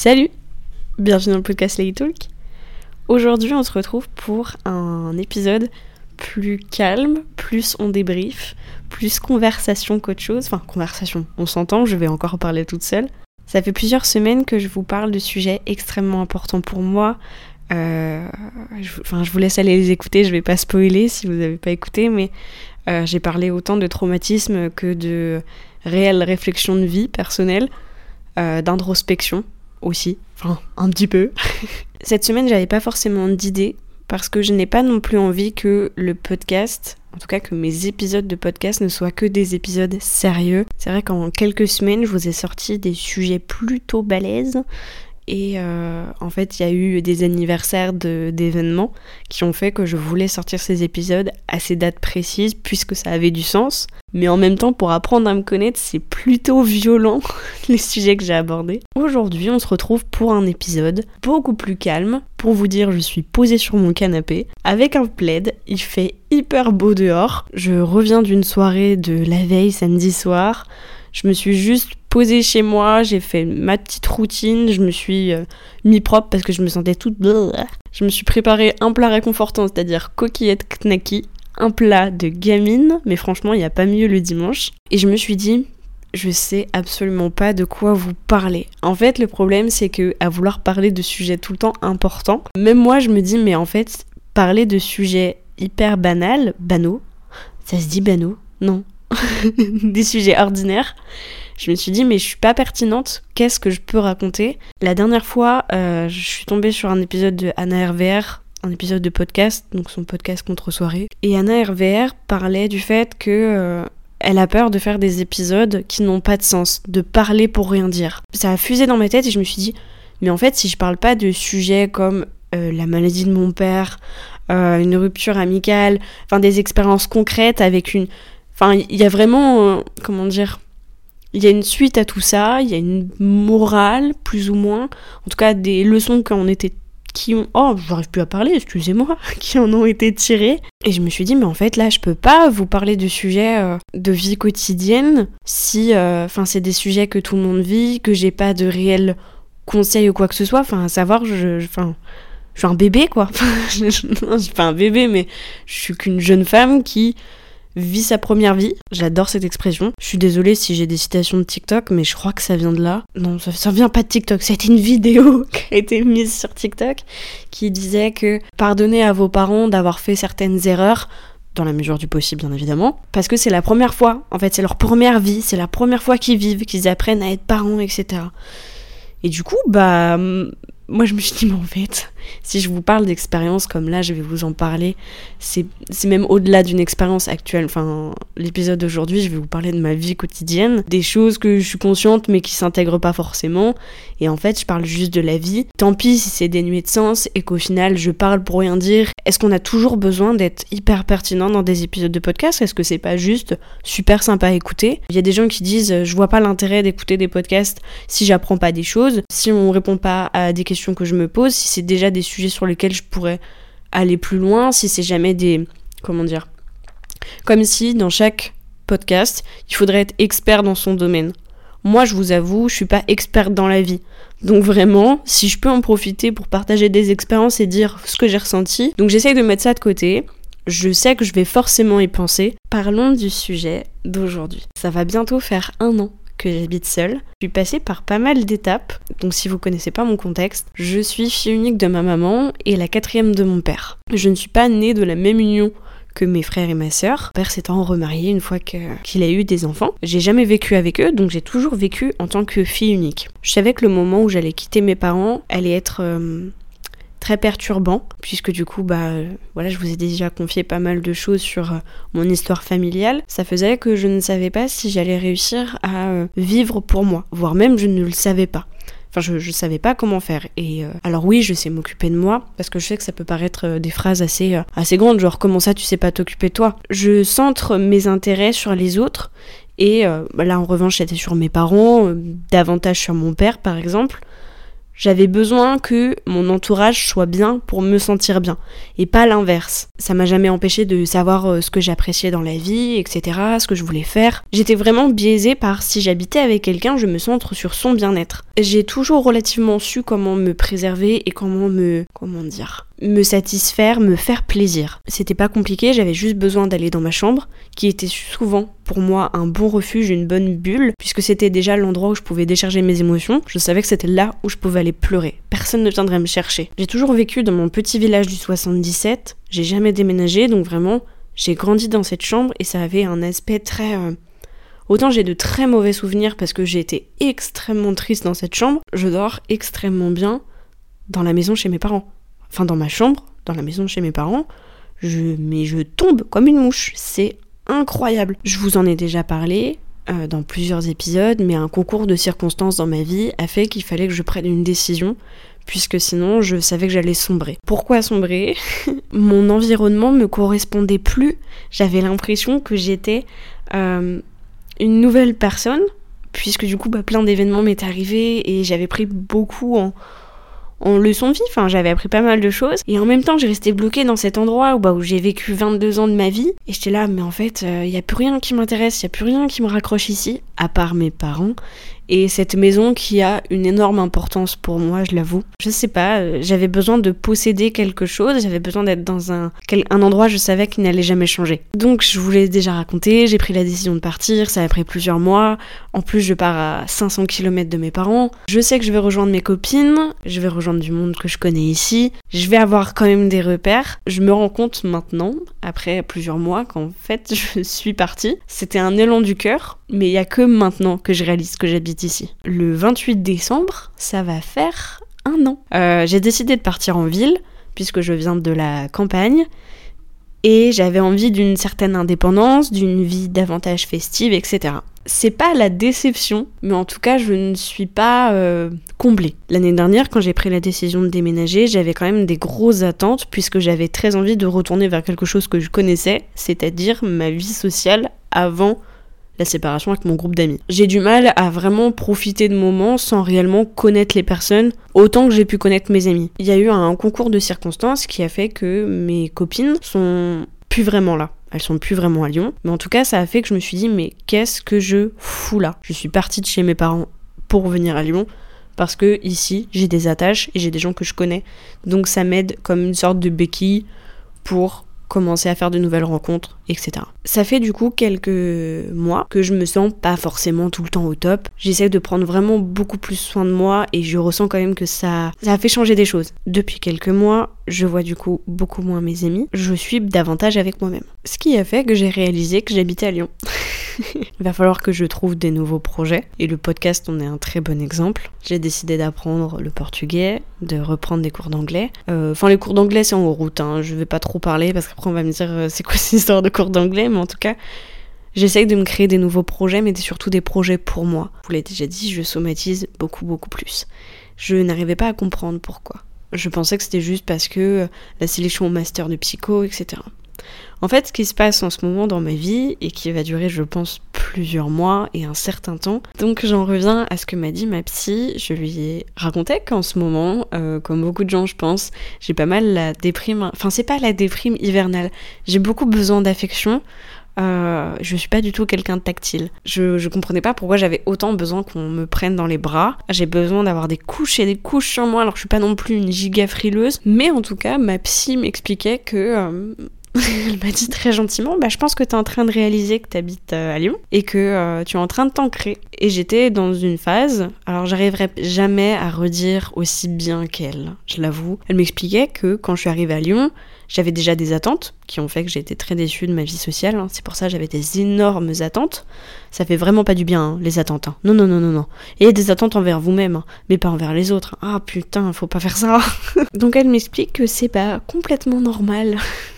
Salut Bienvenue dans le podcast Lady Talk. Aujourd'hui, on se retrouve pour un épisode plus calme, plus on débrief, plus conversation qu'autre chose. Enfin, conversation, on s'entend, je vais encore parler toute seule. Ça fait plusieurs semaines que je vous parle de sujets extrêmement importants pour moi. Euh, je, enfin, je vous laisse aller les écouter, je vais pas spoiler si vous n'avez pas écouté, mais euh, j'ai parlé autant de traumatisme que de réelles réflexions de vie personnelle, euh, d'introspection aussi, enfin un petit peu. Cette semaine, j'avais pas forcément d'idées parce que je n'ai pas non plus envie que le podcast, en tout cas que mes épisodes de podcast ne soient que des épisodes sérieux. C'est vrai qu'en quelques semaines, je vous ai sorti des sujets plutôt balèzes, et euh, en fait, il y a eu des anniversaires d'événements qui ont fait que je voulais sortir ces épisodes à ces dates précises puisque ça avait du sens. Mais en même temps, pour apprendre à me connaître, c'est plutôt violent les sujets que j'ai abordés. Aujourd'hui, on se retrouve pour un épisode beaucoup plus calme. Pour vous dire, je suis posée sur mon canapé avec un plaid. Il fait hyper beau dehors. Je reviens d'une soirée de la veille samedi soir. Je me suis juste posée chez moi, j'ai fait ma petite routine, je me suis euh, mis propre parce que je me sentais toute... Je me suis préparé un plat réconfortant, c'est-à-dire coquillette knacky, un plat de gamine, mais franchement, il n'y a pas mieux le dimanche. Et je me suis dit, je sais absolument pas de quoi vous parler. En fait, le problème, c'est que à vouloir parler de sujets tout le temps importants, même moi, je me dis, mais en fait, parler de sujets hyper banals, banaux, ça se dit banaux? Non. des sujets ordinaires, je me suis dit, mais je suis pas pertinente, qu'est-ce que je peux raconter? La dernière fois, euh, je suis tombée sur un épisode de Anna RVR, un épisode de podcast, donc son podcast contre soirée. Et Anna RVR parlait du fait que euh, elle a peur de faire des épisodes qui n'ont pas de sens, de parler pour rien dire. Ça a fusé dans ma tête et je me suis dit, mais en fait, si je parle pas de sujets comme euh, la maladie de mon père, une rupture amicale, enfin des expériences concrètes avec une. Enfin, il y a vraiment. comment dire il y a une suite à tout ça, il y a une morale, plus ou moins, en tout cas des leçons qu'on était qui ont oh j'arrive plus à parler excusez-moi qui en ont été tirées. Et je me suis dit mais en fait là je peux pas vous parler de sujets euh, de vie quotidienne si euh, enfin c'est des sujets que tout le monde vit que j'ai pas de réels conseils ou quoi que ce soit. Enfin à savoir je enfin je suis un bébé quoi. Je, je suis pas un bébé mais je suis qu'une jeune femme qui vit sa première vie. J'adore cette expression. Je suis désolée si j'ai des citations de TikTok, mais je crois que ça vient de là. Non, ça, ça vient pas de TikTok. C'était une vidéo qui a été mise sur TikTok qui disait que pardonnez à vos parents d'avoir fait certaines erreurs dans la mesure du possible bien évidemment, parce que c'est la première fois, en fait c'est leur première vie, c'est la première fois qu'ils vivent, qu'ils apprennent à être parents, etc. Et du coup, bah, moi je me suis dit, mais en fait, si je vous parle d'expérience comme là, je vais vous en parler, c'est même au-delà d'une expérience actuelle. Enfin, l'épisode d'aujourd'hui, je vais vous parler de ma vie quotidienne, des choses que je suis consciente mais qui s'intègrent pas forcément. Et en fait, je parle juste de la vie. Tant pis si c'est dénué de sens et qu'au final, je parle pour rien dire. Est-ce qu'on a toujours besoin d'être hyper pertinent dans des épisodes de podcast? Est-ce que c'est pas juste super sympa à écouter? Il y a des gens qui disent, je vois pas l'intérêt d'écouter des podcasts si j'apprends pas des choses, si on répond pas à des questions que je me pose, si c'est déjà des sujets sur lesquels je pourrais aller plus loin, si c'est jamais des... comment dire Comme si dans chaque podcast, il faudrait être expert dans son domaine. Moi, je vous avoue, je suis pas experte dans la vie. Donc vraiment, si je peux en profiter pour partager des expériences et dire ce que j'ai ressenti, donc j'essaye de mettre ça de côté. Je sais que je vais forcément y penser. Parlons du sujet d'aujourd'hui. Ça va bientôt faire un an que j'habite seule. Je suis passée par pas mal d'étapes, donc si vous connaissez pas mon contexte, je suis fille unique de ma maman et la quatrième de mon père. Je ne suis pas née de la même union que mes frères et ma sœur. Père s'étant remarié une fois qu'il a eu des enfants. J'ai jamais vécu avec eux, donc j'ai toujours vécu en tant que fille unique. Je savais que le moment où j'allais quitter mes parents allait être euh, très perturbant puisque du coup bah voilà je vous ai déjà confié pas mal de choses sur euh, mon histoire familiale ça faisait que je ne savais pas si j'allais réussir à euh, vivre pour moi voire même je ne le savais pas Enfin, je, je savais pas comment faire. Et alors oui, je sais m'occuper de moi, parce que je sais que ça peut paraître des phrases assez, assez grandes, genre comment ça tu sais pas t'occuper de toi? Je centre mes intérêts sur les autres, et bah, là en revanche c'était sur mes parents, davantage sur mon père par exemple. J'avais besoin que mon entourage soit bien pour me sentir bien, et pas l'inverse. Ça m'a jamais empêché de savoir euh, ce que j'appréciais dans la vie, etc., ce que je voulais faire. J'étais vraiment biaisée par si j'habitais avec quelqu'un, je me centre sur son bien-être. j'ai toujours relativement su comment me préserver et comment me comment dire me satisfaire, me faire plaisir. C'était pas compliqué, j'avais juste besoin d'aller dans ma chambre, qui était souvent pour moi un bon refuge, une bonne bulle, puisque c'était déjà l'endroit où je pouvais décharger mes émotions. Je savais que c'était là où je pouvais aller pleurer. Personne ne viendrait me chercher. J'ai toujours vécu dans mon petit village du 77, j'ai jamais déménagé, donc vraiment, j'ai grandi dans cette chambre et ça avait un aspect très euh, Autant j'ai de très mauvais souvenirs parce que j'ai été extrêmement triste dans cette chambre, je dors extrêmement bien dans la maison chez mes parents. Enfin dans ma chambre, dans la maison chez mes parents, je, mais je tombe comme une mouche. C'est incroyable. Je vous en ai déjà parlé euh, dans plusieurs épisodes, mais un concours de circonstances dans ma vie a fait qu'il fallait que je prenne une décision puisque sinon je savais que j'allais sombrer. Pourquoi sombrer? Mon environnement me correspondait plus. J'avais l'impression que j'étais euh, une nouvelle personne, puisque du coup, bah, plein d'événements m'étaient arrivés et j'avais pris beaucoup en, en leçon de vie. Enfin, j'avais appris pas mal de choses. Et en même temps, j'ai resté bloquée dans cet endroit où, bah, j'ai vécu 22 ans de ma vie. Et j'étais là, mais en fait, il euh, n'y a plus rien qui m'intéresse, il n'y a plus rien qui me raccroche ici, à part mes parents et cette maison qui a une énorme importance pour moi, je l'avoue. Je sais pas, euh, j'avais besoin de posséder quelque chose, j'avais besoin d'être dans un, un endroit, je savais qu'il n'allait jamais changer. Donc je vous l'ai déjà raconté, j'ai pris la décision de partir, ça a pris plusieurs mois. En plus, je pars à 500 km de mes parents. Je sais que je vais rejoindre mes copines, je vais rejoindre du monde que je connais ici. Je vais avoir quand même des repères. Je me rends compte maintenant, après plusieurs mois, qu'en fait, je suis partie. C'était un élan du cœur, mais il y a que maintenant que je réalise que j'habite Le 28 décembre, ça va faire un an. Euh, j'ai décidé de partir en ville, puisque je viens de la campagne, et j'avais envie d'une certaine indépendance, d'une vie davantage festive, etc. C'est pas la déception, mais en tout cas, je ne suis pas euh, comblée. L'année dernière, quand j'ai pris la décision de déménager, j'avais quand même des grosses attentes, puisque j'avais très envie de retourner vers quelque chose que je connaissais, c'est-à-dire ma vie sociale avant la séparation avec mon groupe d'amis. J'ai du mal à vraiment profiter de moments sans réellement connaître les personnes autant que j'ai pu connaître mes amis. Il y a eu un concours de circonstances qui a fait que mes copines sont plus vraiment là. Elles sont plus vraiment à Lyon. Mais en tout cas, ça a fait que je me suis dit, mais qu'est-ce que je fous là? Je suis partie de chez mes parents pour venir à Lyon parce que ici, j'ai des attaches et j'ai des gens que je connais. Donc ça m'aide comme une sorte de béquille pour commencer à faire de nouvelles rencontres, etc. Ça fait du coup quelques mois que je me sens pas forcément tout le temps au top. J'essaie de prendre vraiment beaucoup plus soin de moi et je ressens quand même que ça, ça a fait changer des choses. Depuis quelques mois, je vois du coup beaucoup moins mes amis. Je suis davantage avec moi-même. Ce qui a fait que j'ai réalisé que j'habitais à Lyon. Il va falloir que je trouve des nouveaux projets. Et le podcast en est un très bon exemple. J'ai décidé d'apprendre le portugais, de reprendre des cours d'anglais. Euh, enfin, les cours d'anglais, c'est en route. Hein. Je vais pas trop parler parce qu'après, on va me dire euh, c'est quoi cette histoire de d'anglais. Mais en tout cas, j'essaye de me créer des nouveaux projets, mais surtout des projets pour moi. Vous l'ai déjà dit, je somatise beaucoup, beaucoup plus. Je n'arrivais pas à comprendre pourquoi. Je pensais que c'était juste parce que euh, la sélection au master de psycho, etc. En fait, ce qui se passe en ce moment dans ma vie, et qui va durer, je pense, plusieurs mois et un certain temps, donc j'en reviens à ce que m'a dit ma psy, je lui ai raconté qu'en ce moment, euh, comme beaucoup de gens je pense, j'ai pas mal la déprime, enfin c'est pas la déprime hivernale, j'ai beaucoup besoin d'affection, euh, je suis pas du tout quelqu'un de tactile. Je, je comprenais pas pourquoi j'avais autant besoin qu'on me prenne dans les bras. J'ai besoin d'avoir des couches et des couches sur moi, alors je suis pas non plus une giga frileuse. Mais en tout cas, ma psy m'expliquait que euh, elle m'a dit très gentiment bah, Je pense que tu es en train de réaliser que tu habites euh, à Lyon et que euh, tu es en train de t'ancrer. Et j'étais dans une phase, alors j'arriverai jamais à redire aussi bien qu'elle, je l'avoue. Elle m'expliquait que quand je suis arrivée à Lyon, j'avais déjà des attentes qui ont fait que j'ai été très déçue de ma vie sociale. Hein. C'est pour ça que j'avais des énormes attentes. Ça fait vraiment pas du bien, hein, les attentes. Hein. Non, non, non, non, non. Et des attentes envers vous-même, mais pas envers les autres. Ah putain, faut pas faire ça. Donc elle m'explique que c'est pas complètement normal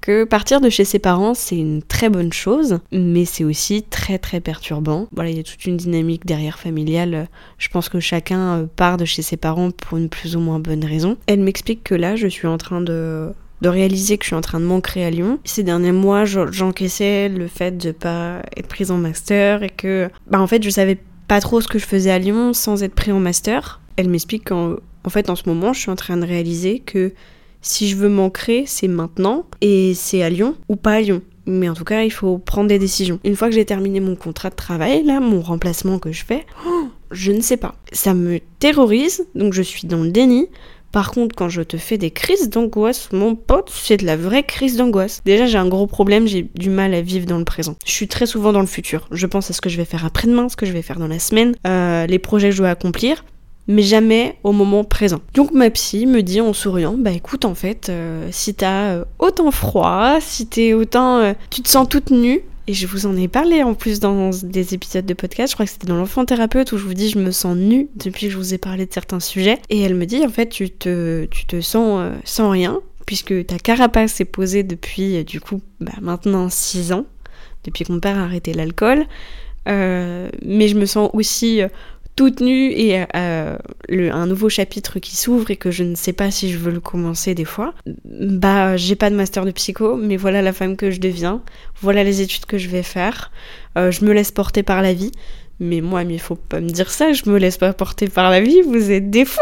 que partir de chez ses parents, c'est une très bonne chose, mais c'est aussi très très perturbant. Voilà, il y a toute une dynamique derrière familiale. Je pense que chacun euh, part de chez ses parents pour une plus ou moins bonne raison. Elle m'explique que là, je suis en train de de réaliser que je suis en train de m'ancrer à Lyon. Ces derniers mois, j'encaissais le fait de pas être prise en master et que, bah en fait, je savais pas trop ce que je faisais à Lyon sans être pris en master. Elle m'explique qu'en en fait, en ce moment, je suis en train de réaliser que si je veux m'ancrer, c'est maintenant et c'est à Lyon ou pas à Lyon. Mais en tout cas, il faut prendre des décisions. Une fois que j'ai terminé mon contrat de travail, là, mon remplacement que je fais, oh, Je ne sais pas. Ça me terrorise, donc je suis dans le déni. Par contre, quand je te fais des crises d'angoisse, mon pote, c'est de la vraie crise d'angoisse. Déjà, j'ai un gros problème, j'ai du mal à vivre dans le présent. Je suis très souvent dans le futur. Je pense à ce que je vais faire après-demain, ce que je vais faire dans la semaine, euh, les projets que je dois accomplir mais jamais au moment présent. Donc ma psy me dit en souriant, bah écoute en fait, euh, si t'as euh, autant froid, si t'es autant, tu te sens toute nue, et je vous en ai parlé en plus dans des épisodes de podcast, je crois que c'était dans l'enfant thérapeute où je vous dis je me sens nue depuis que je vous ai parlé de certains sujets. Et elle me dit en fait tu te, tu te sens euh, sans rien puisque ta carapace est posée depuis euh, du coup bah, maintenant 6 ans, depuis que mon père a arrêté l'alcool. Euh, mais je me sens aussi toute nue et euh, un nouveau chapitre qui s'ouvre et que je ne sais pas si je veux le commencer des fois, bah j'ai pas de master de psycho, mais voilà la femme que je deviens, voilà les études que je vais faire, euh, je me laisse porter par la vie. Mais moi, il faut pas me dire ça, je me laisse pas porter par la vie, vous êtes des fous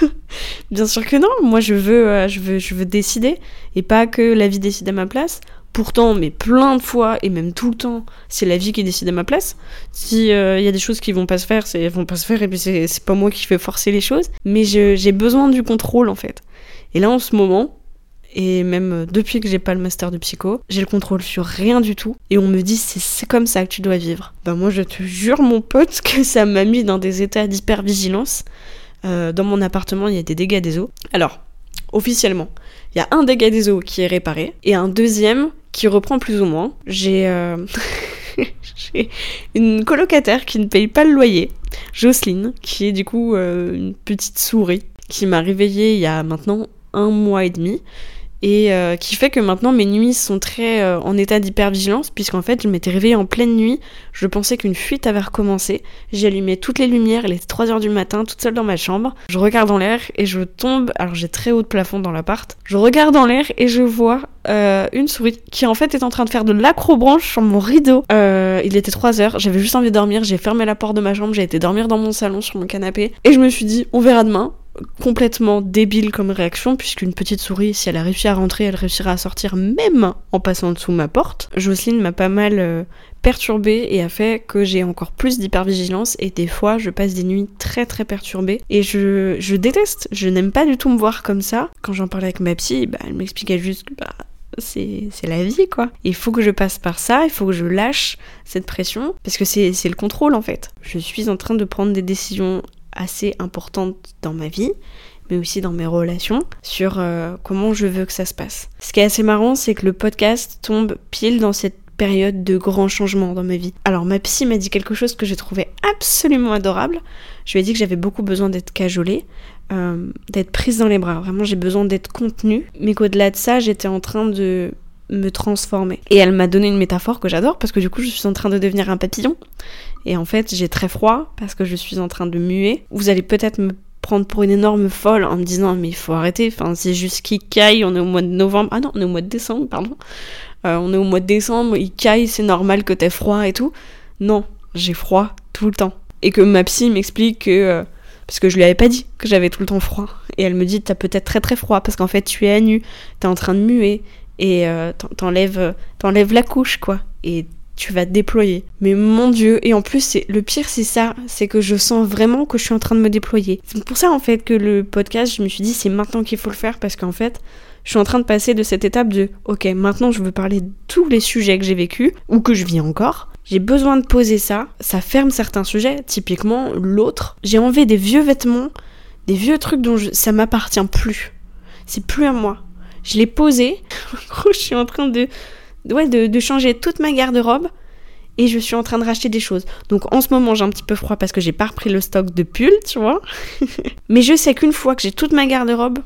Bien sûr que non, moi je veux, euh, je veux, je veux décider, et pas que la vie décide à ma place. Pourtant, mais plein de fois, et même tout le temps, c'est la vie qui décide à ma place. Si il euh, y a des choses qui vont pas se faire, elles vont pas se faire, et puis c'est pas moi qui fais forcer les choses. Mais j'ai besoin du contrôle, en fait. Et là, en ce moment, et même euh, depuis que j'ai pas le master de psycho, j'ai le contrôle sur rien du tout. Et on me dit, c'est comme ça que tu dois vivre. Ben moi, je te jure, mon pote, que ça m'a mis dans des états d'hypervigilance. Euh, dans mon appartement, il y a des dégâts des eaux. Alors, officiellement, il y a un dégât des eaux qui est réparé et un deuxième qui reprend plus ou moins. J'ai euh, une colocataire qui ne paye pas le loyer, Jocelyne, qui est du coup euh, une petite souris qui m'a réveillée il y a maintenant un mois et demi et euh, qui fait que maintenant mes nuits sont très euh, en état d'hypervigilance puisqu'en fait je m'étais réveillée en pleine nuit, je pensais qu'une fuite avait recommencé, j'ai allumé toutes les lumières, il était 3h du matin, toute seule dans ma chambre, je regarde dans l'air et je tombe, alors j'ai très haut de plafond dans l'appart, je regarde dans l'air et je vois euh, une souris qui en fait est en train de faire de l'acrobranche sur mon rideau. il était 3h, j'avais juste envie de dormir, j'ai fermé la porte de ma chambre, j'ai été dormir dans mon salon sur mon canapé. Et je me suis dit on verra demain, complètement débile comme réaction, puisqu'une petite souris, si elle a réussi à rentrer, elle réussira à sortir même en passant dessous ma porte. Jocelyne m'a pas mal euh, perturbée et a fait que j'ai encore plus d'hypervigilance et des fois je passe des nuits très très perturbées et je, je déteste, je n'aime pas du tout me voir comme ça. Quand j'en parlais avec ma psy, bah, elle m'expliquait juste que bah, c'est la vie quoi. Il faut que je passe par ça, il faut que je lâche cette pression parce que c'est le contrôle en fait. Je suis en train de prendre des décisions assez importante dans ma vie, mais aussi dans mes relations, sur euh, comment je veux que ça se passe. Ce qui est assez marrant, c'est que le podcast tombe pile dans cette période de grands changements dans ma vie. Alors ma psy m'a dit quelque chose que j'ai trouvé absolument adorable. Je lui ai dit que j'avais beaucoup besoin d'être cajolée, euh, d'être prise dans les bras. Vraiment, j'ai besoin d'être contenue, mais qu'au-delà de ça, j'étais en train de me transformer. Et elle m'a donné une métaphore que j'adore parce que du coup, je suis en train de devenir un papillon. Et en fait, j'ai très froid parce que je suis en train de muer. Vous allez peut-être me prendre pour une énorme folle en me disant mais il faut arrêter, enfin c'est juste qu'il caille, on est au mois de novembre, ah non, on est au mois de décembre, pardon. Euh, on est au mois de décembre, il caille, c'est normal que t'aies froid et tout. Non, j'ai froid tout le temps. Et que ma psy m'explique que... Euh, parce que je lui avais pas dit que j'avais tout le temps froid. Et elle me dit t'as peut-être très très froid parce qu'en fait tu es à nu, t'es en train de muer et euh, t'enlèves, t'enlèves la couche quoi. Et tu vas déployer. Mais mon dieu, et en plus le pire c'est ça, c'est que je sens vraiment que je suis en train de me déployer. C'est pour ça en fait que le podcast, je me suis dit c'est maintenant qu'il faut le faire parce qu'en fait, je suis en train de passer de cette étape de OK, maintenant je veux parler de tous les sujets que j'ai vécu ou que je vis encore. J'ai besoin de poser ça, ça ferme certains sujets, typiquement l'autre. J'ai enlevé des vieux vêtements, des vieux trucs dont ça m'appartient plus. C'est plus à moi. Je l'ai posé. En gros, je suis en train de changer toute ma garde-robe et je suis en train de racheter des choses. Donc en ce moment, j'ai un petit peu froid parce que j'ai pas repris le stock de pulls, tu vois. mais je sais qu'une fois que j'ai toute ma garde-robe,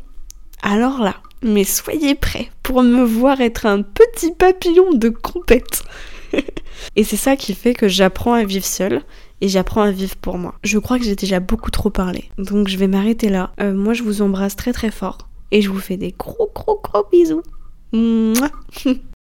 alors là, mais soyez prêts pour me voir être un petit papillon de compète. et c'est ça qui fait que j'apprends à vivre seule et j'apprends à vivre pour moi. Je crois que j'ai déjà beaucoup trop parlé. Donc je vais m'arrêter là. Euh, moi, je vous embrasse très très fort et je vous fais des gros gros gros bisous.